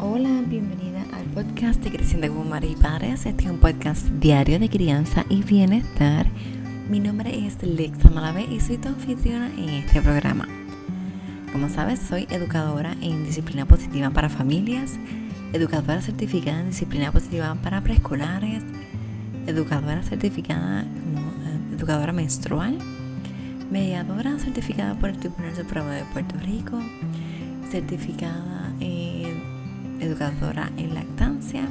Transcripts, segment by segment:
Hola, bienvenida al podcast de Creciendo como Madre y Padres. Este es un podcast diario de crianza y bienestar. Mi nombre es Lexa Malave y soy tu anfitriona en este programa. Como sabes, soy educadora en disciplina positiva para familias, educadora certificada en disciplina positiva para preescolares, educadora certificada como eh, educadora menstrual, mediadora certificada por el Tribunal Supremo de Puerto Rico, certificada en educadora en lactancia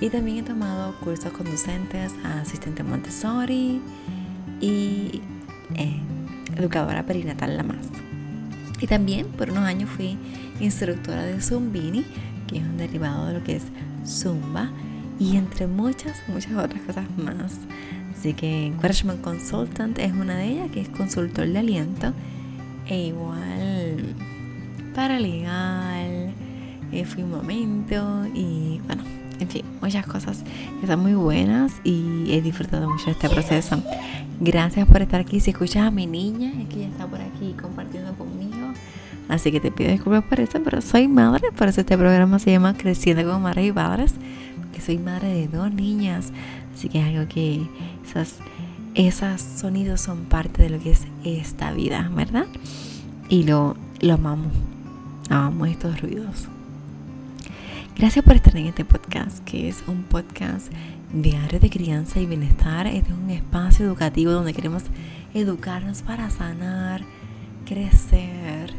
y también he tomado cursos conducentes a asistente Montessori y eh, educadora perinatal la más. Y también por unos años fui instructora de Zumbini, que es un derivado de lo que es Zumba, y entre muchas, muchas otras cosas más. Así que Encouragement Consultant es una de ellas, que es consultor de aliento, e igual paralegal, eh, fui un momento y bueno, en fin, muchas cosas que están muy buenas y he disfrutado mucho de este proceso. Gracias por estar aquí. Si escuchas a mi niña, es que ella está por aquí compartiendo conmigo. Así que te pido disculpas por eso, pero soy madre, por eso este programa se llama Creciendo como Madre y Padres, porque soy madre de dos niñas. Así que es algo que esas, esos sonidos son parte de lo que es esta vida, ¿verdad? Y lo, lo amamos, amamos estos ruidos. Gracias por estar en este podcast, que es un podcast diario de crianza y bienestar. Este es un espacio educativo donde queremos educarnos para sanar, crecer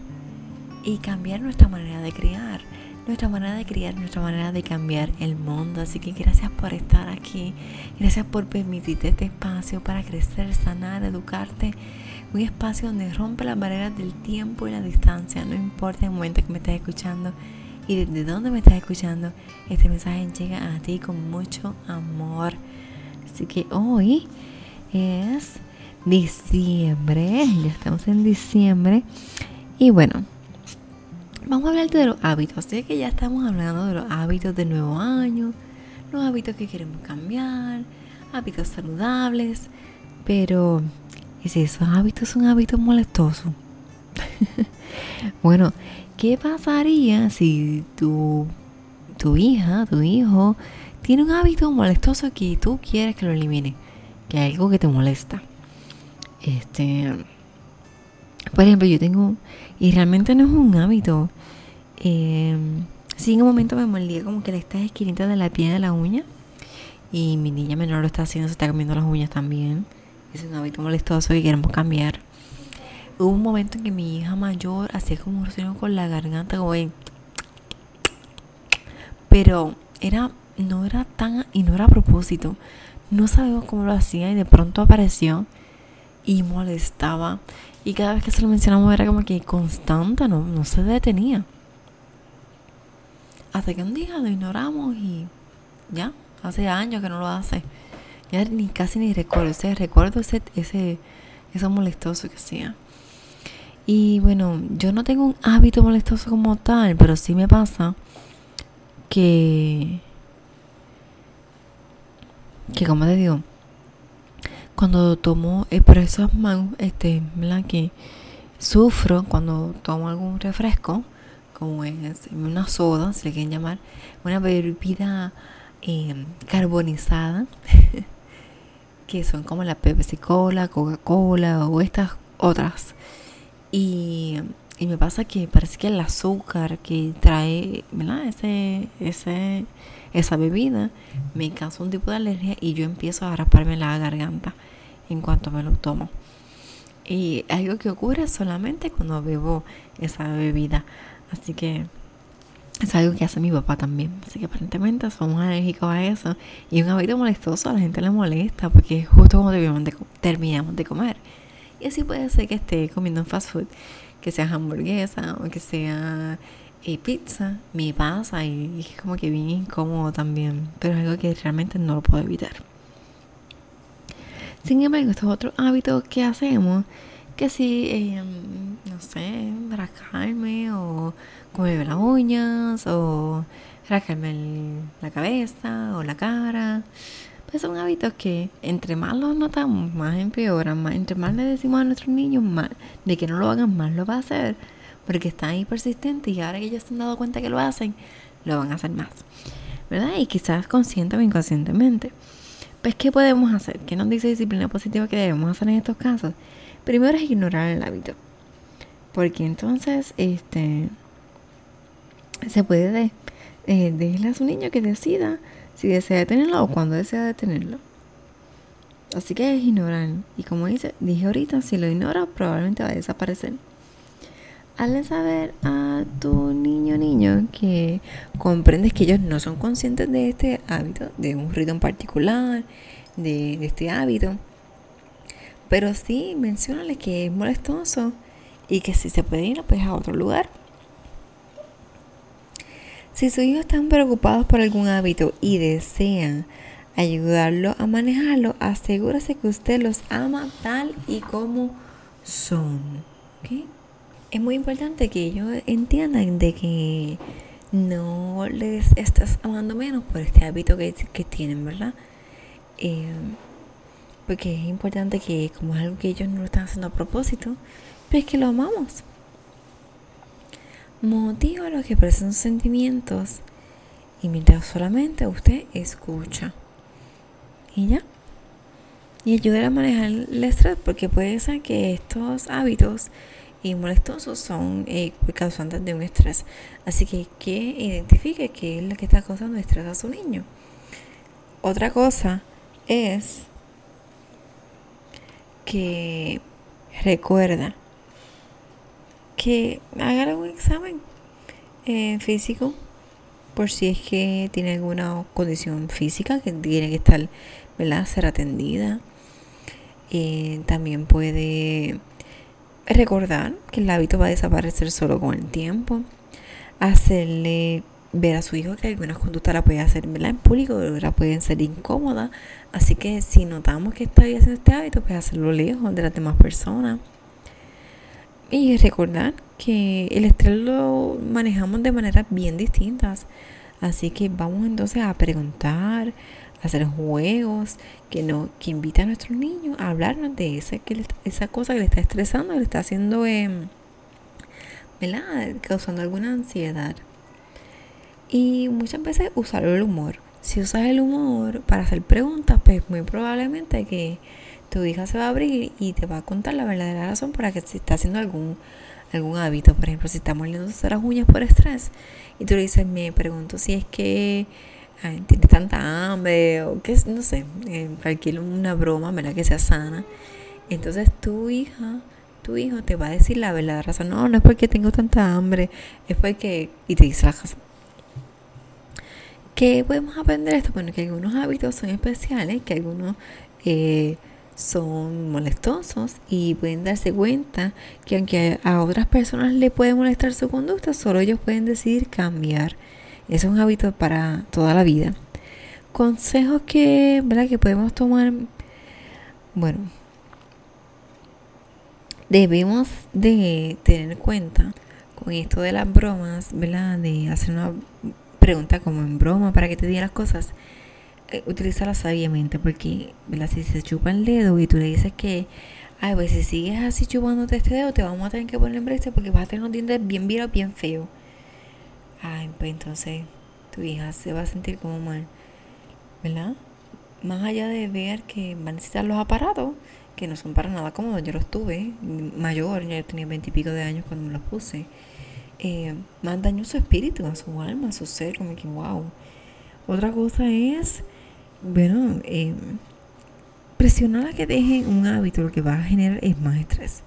y cambiar nuestra manera de criar. Nuestra manera de criar, nuestra manera de cambiar el mundo. Así que gracias por estar aquí. Gracias por permitirte este espacio para crecer, sanar, educarte. Un espacio donde rompe las barreras del tiempo y la distancia. No importa el momento que me estés escuchando y desde donde me estás escuchando, este mensaje llega a ti con mucho amor. Así que hoy es diciembre, ya estamos en diciembre. Y bueno, vamos a hablar de los hábitos. Sé que ya estamos hablando de los hábitos del nuevo año, los hábitos que queremos cambiar, hábitos saludables, pero ¿y si esos hábitos son hábitos molestosos? bueno, ¿Qué pasaría si tu, tu hija, tu hijo, tiene un hábito molestoso que tú quieres que lo elimine? Que hay algo que te molesta. Este, por ejemplo, yo tengo, y realmente no es un hábito. Eh, sí, en un momento me mordía como que le estás esquinita de la piel de la uña. Y mi niña menor lo está haciendo, se está comiendo las uñas también. Es un hábito molestoso que queremos cambiar. Hubo un momento en que mi hija mayor hacía como un con la garganta, como Pero era, no era tan, y no era a propósito. No sabemos cómo lo hacía y de pronto apareció y molestaba. Y cada vez que se lo mencionamos era como que constante, no, no se detenía. Hasta que un día lo ignoramos y ya, hace años que no lo hace. Ya ni casi ni recuerdo, ese recuerdo ese, ese, eso molestoso que hacía. Y bueno, yo no tengo un hábito molestoso como tal, pero sí me pasa que, que como te digo, cuando tomo, eh, pero eso es este, que sufro cuando tomo algún refresco, como es una soda, si le quieren llamar, una bebida eh, carbonizada, que son como la Pepsi Cola, Coca-Cola o estas otras y, me pasa que parece que el azúcar que trae, ¿verdad? Ese, ese, esa bebida me causa un tipo de alergia y yo empiezo a rasparme la garganta en cuanto me lo tomo. Y algo que ocurre solamente cuando bebo esa bebida. Así que es algo que hace mi papá también. Así que aparentemente somos alérgicos a eso. Y un hábito molestoso a la gente le molesta porque es justo cuando terminamos de comer. Y así puede ser que esté comiendo fast food, que sea hamburguesa o que sea eh, pizza. Me pasa y es como que bien incómodo también, pero es algo que realmente no lo puedo evitar. Sin embargo, estos otros hábitos que hacemos, que si, eh, no sé, rascarme o comerme las uñas o rascarme la cabeza o la cara, pues son hábitos que entre más los notamos, más empeoran, más, entre más le decimos a nuestros niños más, de que no lo hagan más, lo va a hacer, porque están ahí persistentes y ahora que ellos se han dado cuenta que lo hacen, lo van a hacer más. ¿Verdad? Y quizás consciente o inconscientemente. Pues, ¿qué podemos hacer? ¿Qué nos dice disciplina positiva que debemos hacer en estos casos? Primero es ignorar el hábito. Porque entonces, este, se puede de, eh, dejarle a su niño que decida si desea detenerlo o cuando desea detenerlo. Así que es ignorar. Y como dice, dije ahorita, si lo ignora, probablemente va a desaparecer. Hazle saber a tu niño niño que comprendes que ellos no son conscientes de este hábito, de un ruido en particular, de, de este hábito. Pero sí, mencionale que es molestoso y que si se puede ir pues, a otro lugar. Si sus hijos están preocupados por algún hábito y desean ayudarlo a manejarlo, asegúrese que usted los ama tal y como son. Es muy importante que ellos entiendan de que no les estás amando menos por este hábito que, tienen, ¿verdad? Eh, porque es importante que como es algo que ellos no lo están haciendo a propósito, pues que lo amamos. Motiva a los que expresan sentimientos y mientras solamente usted escucha. Y ya. Y ayudar a manejar el estrés porque puede ser que estos hábitos y molestosos son eh, causantes de un estrés. Así que que identifique qué es lo que está causando estrés a su niño. Otra cosa es que recuerda que haga un examen eh, físico por si es que tiene alguna condición física que tiene que estar, ¿verdad? Ser atendida. Eh, también puede recordar que el hábito va a desaparecer solo con el tiempo. Hacerle ver a su hijo que algunas conductas la puede hacer en público, otras pueden ser incómodas. Así que si notamos que está haciendo este hábito, pues hacerlo lejos de las demás personas. Y recordar que el estrés lo manejamos de maneras bien distintas. Así que vamos entonces a preguntar, a hacer juegos que no, que invita a nuestros niños a hablarnos de esa, que esa cosa que le está estresando, le está haciendo, eh, ¿verdad? Causando alguna ansiedad. Y muchas veces usar el humor. Si usas el humor para hacer preguntas, pues muy probablemente que tu hija se va a abrir y te va a contar la verdadera razón para que se está haciendo algún, algún hábito. Por ejemplo, si está mordiéndose las uñas por estrés y tú le dices, me pregunto si es que tiene tanta hambre o que no sé, eh, cualquier una broma, ¿verdad? Que sea sana. Entonces tu hija, tu hijo te va a decir la verdadera razón. No, no es porque tengo tanta hambre, es porque... Y te dice la razón. ¿Qué podemos aprender de esto? Bueno, que algunos hábitos son especiales, que algunos eh, son molestosos y pueden darse cuenta que aunque a otras personas le puede molestar su conducta, solo ellos pueden decidir cambiar. Es un hábito para toda la vida. Consejos que, ¿verdad? que podemos tomar. Bueno, debemos de tener en cuenta con esto de las bromas, ¿verdad? De hacer una pregunta como en broma para que te diga las cosas, utilízala sabiamente porque si se chupa el dedo y tú le dices que, ay, pues si sigues así chupándote este dedo, te vamos a tener que poner en brace porque vas a tener unos dientes bien virados, bien feos. Ay, pues entonces tu hija se va a sentir como mal, ¿verdad? Más allá de ver que va a necesitar los aparatos, que no son para nada cómodos, yo los tuve, mayor, ya tenía veintipico de años cuando me los puse eh, más daño a su espíritu, a su alma, a su ser, como que wow. Otra cosa es, bueno, eh, presionar a que dejen un hábito, lo que va a generar es más estrés.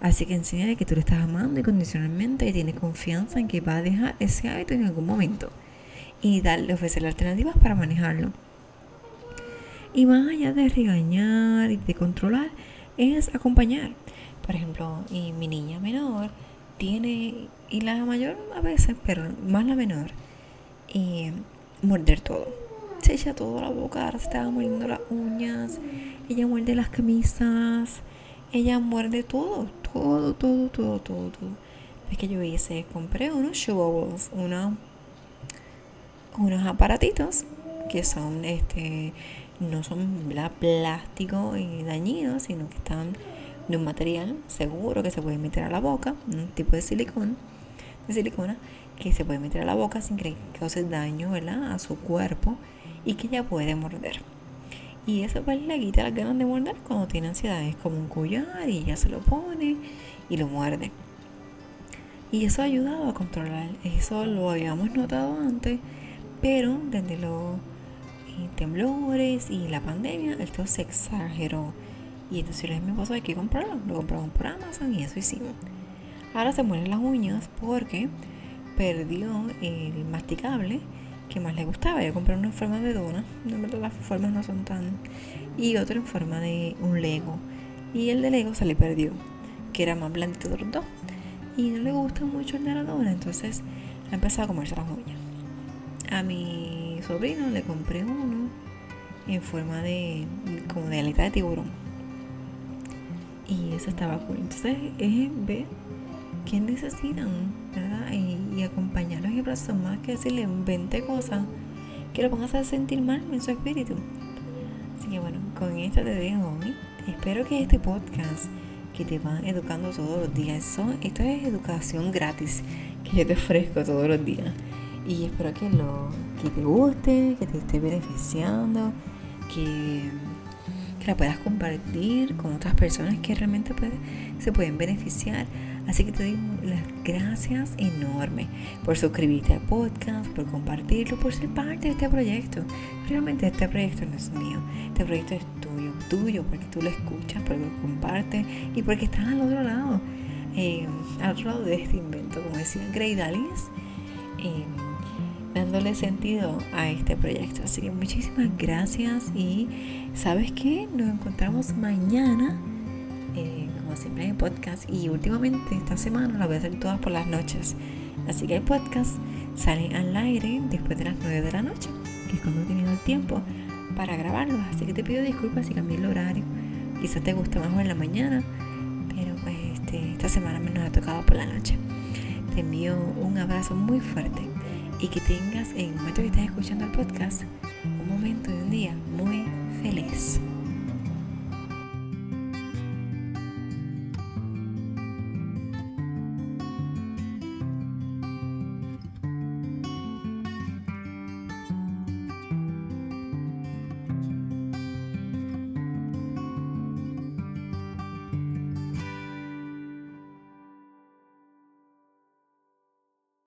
Así que enséñale que tú le estás amando incondicionalmente y tienes confianza en que va a dejar ese hábito en algún momento. Y darle, ofrecerle alternativas para manejarlo. Y más allá de regañar y de controlar, es acompañar. Por ejemplo, y mi niña menor tiene, y la mayor a veces, pero más la menor, y morder todo. Se echa todo a la boca, ahora se estaba mordiendo las uñas, ella muerde las camisas, ella muerde todo, todo, todo, todo, todo. Es que yo hice, compré unos showables, unos, unos aparatitos que son, este, no son plástico y dañinos, sino que están de un material seguro que se puede meter a la boca, un tipo de silicona, de silicona que se puede meter a la boca sin que cause daño ¿verdad? a su cuerpo y que ella puede morder. Y eso pues le quita las ganas de morder cuando tiene ansiedad. Es como un collar y ella se lo pone y lo muerde. Y eso ha ayudado a controlar. Eso lo habíamos notado antes, pero desde los eh, temblores y la pandemia, esto se exageró. Y entonces le mi esposo hay que comprarlo. Lo compramos por Amazon y eso hicimos. Ahora se mueren las uñas porque perdió el masticable que más le gustaba. Yo compré uno en forma de dona, las formas no son tan... Y otro en forma de un Lego. Y el de Lego se le perdió, que era más blandito de los dos. Y no le gusta mucho el de la dona, entonces ha empezado a comerse las uñas. A mi sobrino le compré uno en forma de como de aleta de tiburón. Y eso estaba cool. Entonces es ver qué necesitan, ¿verdad? Y, acompañarlos y abrazar más que decirle 20 cosas que lo van a hacer sentir mal en su espíritu. Así que bueno, con esto te dejo hoy. Espero que este podcast que te va educando todos los días, son, esto es educación gratis que yo te ofrezco todos los días. Y espero que, lo, que te guste, que te esté beneficiando, que la puedas compartir con otras personas que realmente se pueden beneficiar. Así que te doy las gracias enormes por suscribirte al podcast, por compartirlo, por ser parte de este proyecto. Realmente este proyecto no es mío, este proyecto es tuyo, tuyo, porque tú lo escuchas, porque lo compartes y porque estás al otro lado, eh, al otro lado de este invento, como decía Grey Dalis. Eh, dándole sentido a este proyecto. Así que muchísimas gracias y sabes qué, nos encontramos mañana, eh, siempre el podcast y últimamente esta semana la voy a hacer todas por las noches. Así que el podcast sale al aire después de las 9 de la noche, que es cuando he tenido el tiempo para grabarlo. Así que te pido disculpas si cambié el horario. Quizás te guste más en la mañana, pero pues este, esta semana me nos ha tocado por la noche. Te envío un abrazo muy fuerte y que tengas en el momento que estés escuchando el podcast un momento de un día muy feliz